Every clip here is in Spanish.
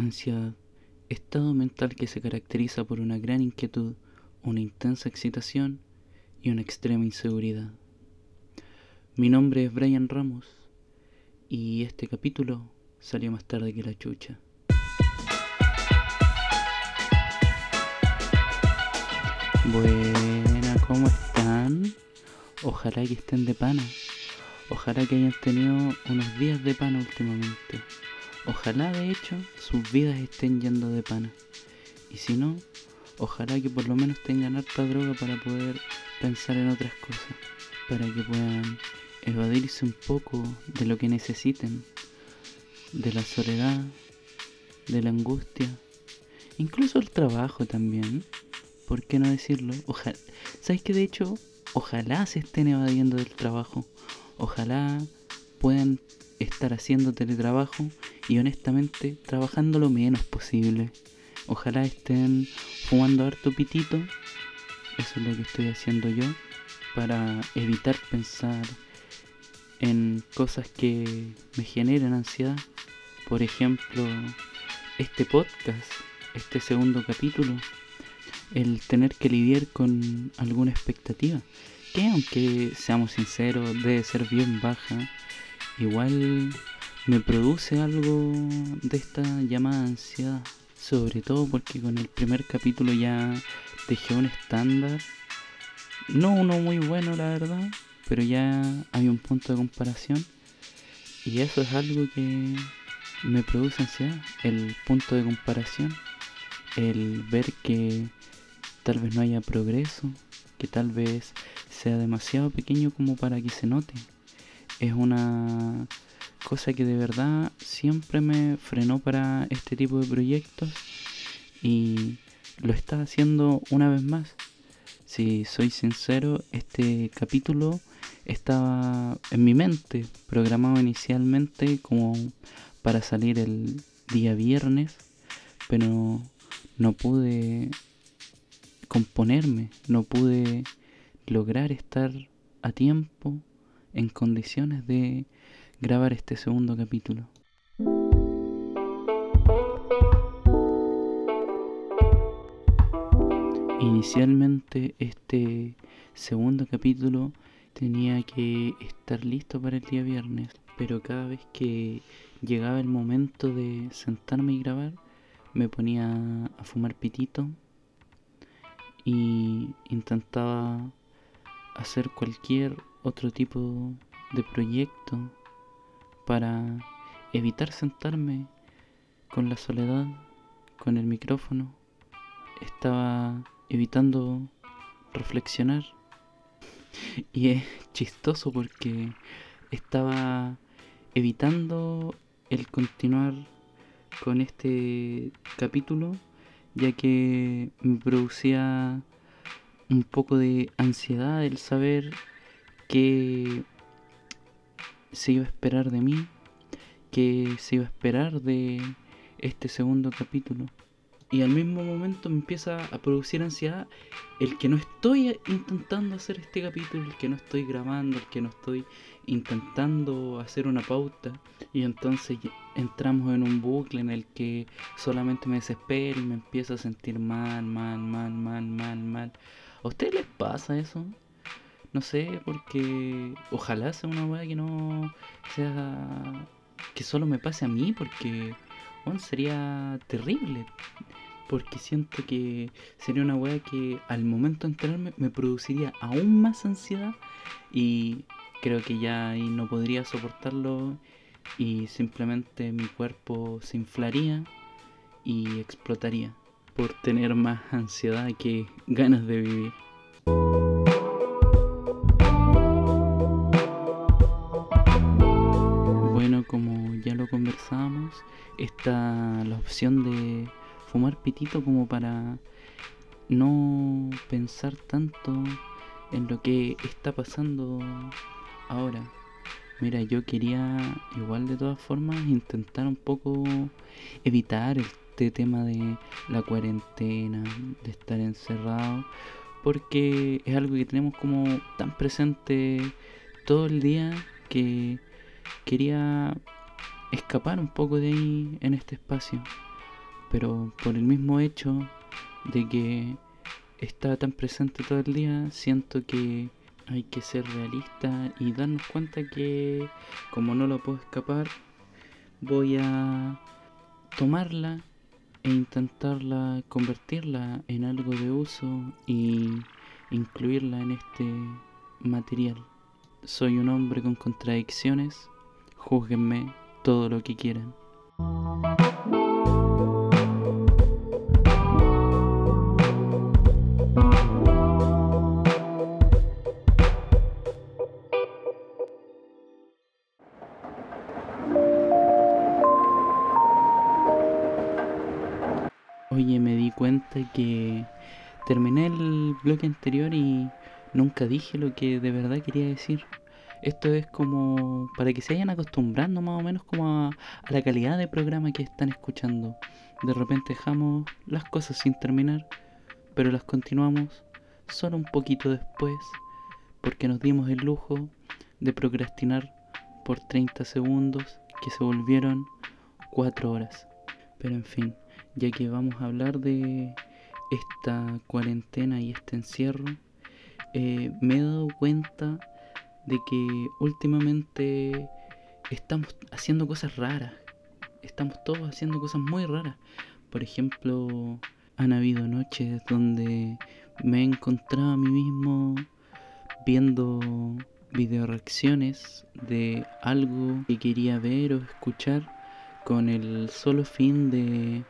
Ansiedad. Estado mental que se caracteriza por una gran inquietud, una intensa excitación y una extrema inseguridad. Mi nombre es Brian Ramos y este capítulo salió más tarde que la chucha. Buena, ¿cómo están? Ojalá que estén de pana. Ojalá que hayan tenido unos días de pana últimamente. Ojalá de hecho sus vidas estén yendo de pana. Y si no, ojalá que por lo menos tengan harta droga para poder pensar en otras cosas. Para que puedan evadirse un poco de lo que necesiten. De la soledad, de la angustia. Incluso el trabajo también. ¿Por qué no decirlo? Ojalá. ¿Sabes que de hecho, ojalá se estén evadiendo del trabajo? Ojalá puedan estar haciendo teletrabajo y honestamente trabajando lo menos posible. Ojalá estén fumando harto pitito. Eso es lo que estoy haciendo yo para evitar pensar en cosas que me generen ansiedad. Por ejemplo, este podcast, este segundo capítulo, el tener que lidiar con alguna expectativa, que aunque seamos sinceros debe ser bien baja, igual me produce algo de esta llamada ansiedad. Sobre todo porque con el primer capítulo ya dejé un estándar. No uno muy bueno, la verdad. Pero ya hay un punto de comparación. Y eso es algo que me produce ansiedad. El punto de comparación. El ver que tal vez no haya progreso. Que tal vez sea demasiado pequeño como para que se note. Es una cosa que de verdad siempre me frenó para este tipo de proyectos y lo está haciendo una vez más. Si soy sincero, este capítulo estaba en mi mente, programado inicialmente como para salir el día viernes, pero no pude componerme, no pude lograr estar a tiempo en condiciones de grabar este segundo capítulo. Inicialmente este segundo capítulo tenía que estar listo para el día viernes, pero cada vez que llegaba el momento de sentarme y grabar, me ponía a fumar pitito y intentaba hacer cualquier otro tipo de proyecto para evitar sentarme con la soledad, con el micrófono. Estaba evitando reflexionar. Y es chistoso porque estaba evitando el continuar con este capítulo ya que me producía un poco de ansiedad el saber que se iba a esperar de mí, que se iba a esperar de este segundo capítulo. Y al mismo momento me empieza a producir ansiedad el que no estoy intentando hacer este capítulo, el que no estoy grabando, el que no estoy intentando hacer una pauta. Y entonces entramos en un bucle en el que solamente me desespero y me empiezo a sentir mal, mal, mal, mal, mal, mal. ¿A ustedes les pasa eso? No sé, porque ojalá sea una weá que no sea. que solo me pase a mí, porque sería terrible. Porque siento que sería una weá que al momento de enterarme me produciría aún más ansiedad y creo que ya no podría soportarlo y simplemente mi cuerpo se inflaría y explotaría por tener más ansiedad que ganas de vivir. La opción de fumar pitito como para no pensar tanto en lo que está pasando ahora. Mira, yo quería igual de todas formas intentar un poco evitar este tema de la cuarentena, de estar encerrado, porque es algo que tenemos como tan presente todo el día que quería escapar un poco de ahí en este espacio. pero por el mismo hecho de que está tan presente todo el día, siento que hay que ser realista y darnos cuenta que como no lo puedo escapar, voy a tomarla e intentarla convertirla en algo de uso y incluirla en este material. Soy un hombre con contradicciones, júzguenme todo lo que quieran. Oye, me di cuenta que terminé el bloque anterior y nunca dije lo que de verdad quería decir. Esto es como para que se vayan acostumbrando más o menos como a, la calidad de programa que están escuchando. De repente dejamos las cosas sin terminar, pero las continuamos solo un poquito después, porque nos dimos el lujo de procrastinar por 30 segundos que se volvieron 4 horas. Pero en fin, ya que vamos a hablar de esta cuarentena y este encierro, eh, me he dado cuenta de que últimamente estamos haciendo cosas raras. Estamos todos haciendo cosas muy raras. Por ejemplo, han habido noches donde me he encontrado a mí mismo viendo video reacciones de algo que quería ver o escuchar con el solo fin de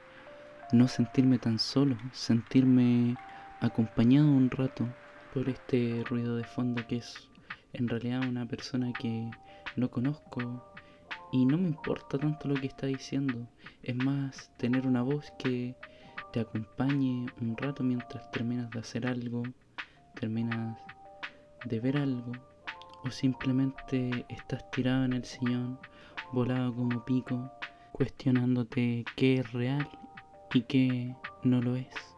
no sentirme tan solo, sentirme acompañado un rato por este ruido de fondo que es en realidad una persona que no conozco y no me importa tanto lo que está diciendo. Es más tener una voz que te acompañe un rato mientras terminas de hacer algo, terminas de ver algo o simplemente estás tirado en el sillón, volado como pico, cuestionándote qué es real y qué no lo es.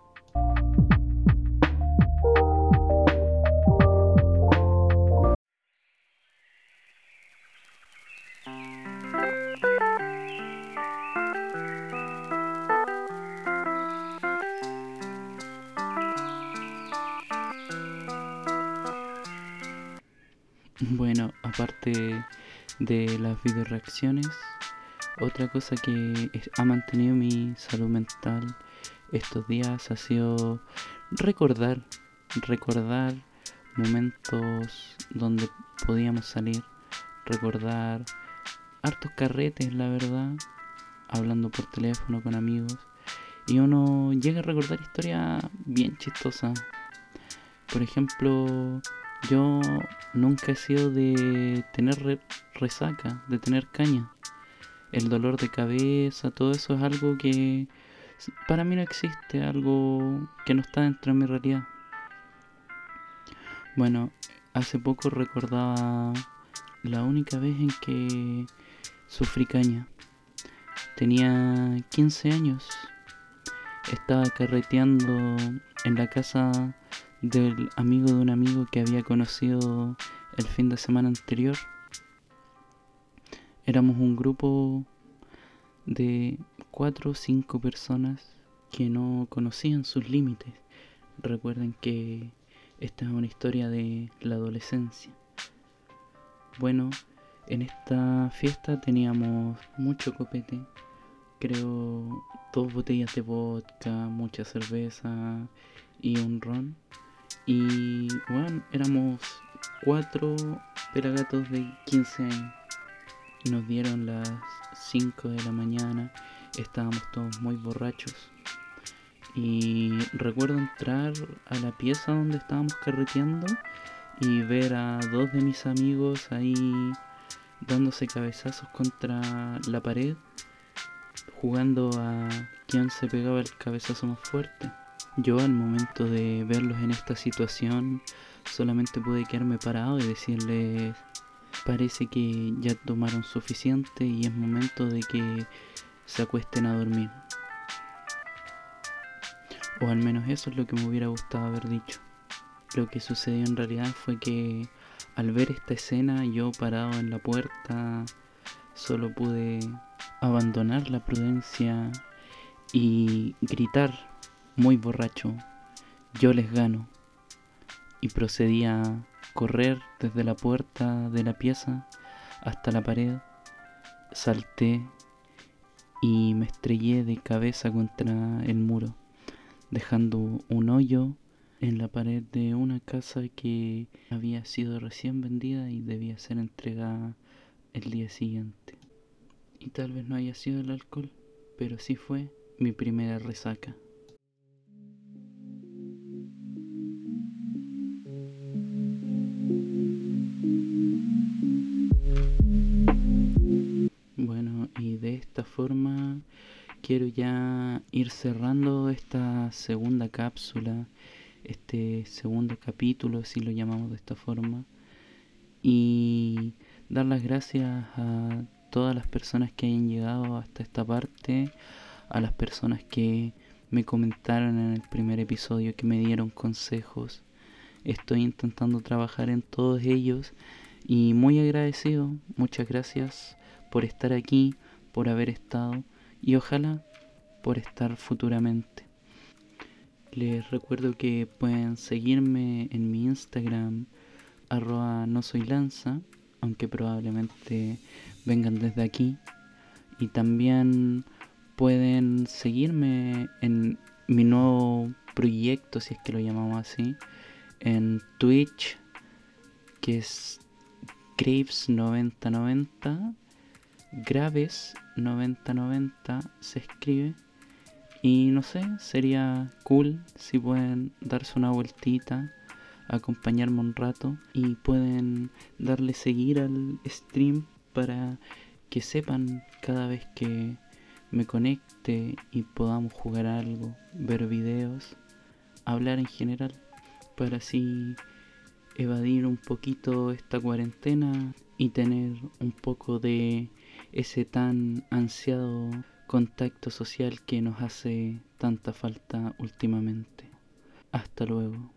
Aparte de las video reacciones, otra cosa que ha mantenido mi salud mental estos días ha sido recordar, recordar momentos donde podíamos salir, recordar hartos carretes, la verdad, hablando por teléfono con amigos. Y uno llega a recordar historias bien chistosas. Por ejemplo, yo nunca he sido de tener resaca, de tener caña el dolor de cabeza, todo eso es algo que para mí no existe, algo que no está dentro de mi realidad. Bueno, hace poco recordaba la única vez en que sufrí caña. Tenía 15 años. Estaba carreteando en la casa del amigo de un amigo que había conocido el fin de semana anterior. Éramos un grupo de cuatro o cinco personas que no conocían sus límites. Recuerden que esta es una historia de la adolescencia. Bueno, en esta fiesta teníamos mucho copete, creo dos botellas de vodka, mucha cerveza y un ron. Y bueno, éramos cuatro pelagatos de 15 años nos dieron las 5 de la mañana, estábamos todos muy borrachos. Y recuerdo entrar a la pieza donde estábamos carreteando y ver a dos de mis amigos ahí dándose cabezazos contra la pared, jugando a quién se pegaba el cabezazo más fuerte. Yo al momento de verlos en esta situación solamente pude quedarme parado y decirles parece que ya tomaron suficiente y es momento de que se acuesten a dormir. O al menos eso es lo que me hubiera gustado haber dicho. Lo que sucedió en realidad fue que al ver esta escena yo parado en la puerta solo pude abandonar la prudencia y gritar muy borracho, yo les gano. Y procedí a correr desde la puerta de la pieza hasta la pared, salté y me estrellé de cabeza contra el muro, dejando un hoyo en la pared de una casa que había sido recién vendida y debía ser entregada el día siguiente. Y tal vez no haya sido el alcohol, pero sí fue mi primera resaca. Quiero ya ir cerrando esta segunda cápsula, este segundo capítulo, si lo llamamos de esta forma, y dar las gracias a todas las personas que hayan llegado hasta esta parte, a las personas que me comentaron en el primer episodio, que me dieron consejos. Estoy intentando trabajar en todos ellos y muy agradecido. Muchas gracias por estar aquí, por haber estado y ojalá por estar futuramente. Les recuerdo que pueden seguirme en mi Instagram, arroba no soy lanza, aunque probablemente vengan desde aquí. Y también pueden seguirme en mi nuevo proyecto, si es que lo llamamos así, en Twitch, que es Graves9090 Graves 9090 se escribe. Y no sé, sería cool si pueden darse una vueltita, acompañarme un rato y pueden darle seguir al stream para que sepan cada vez que me conecte y podamos jugar algo, ver videos, hablar en general, para así evadir un poquito esta cuarentena y tener un poco de ese tan ansiado contacto social que nos hace tanta falta últimamente. Hasta luego.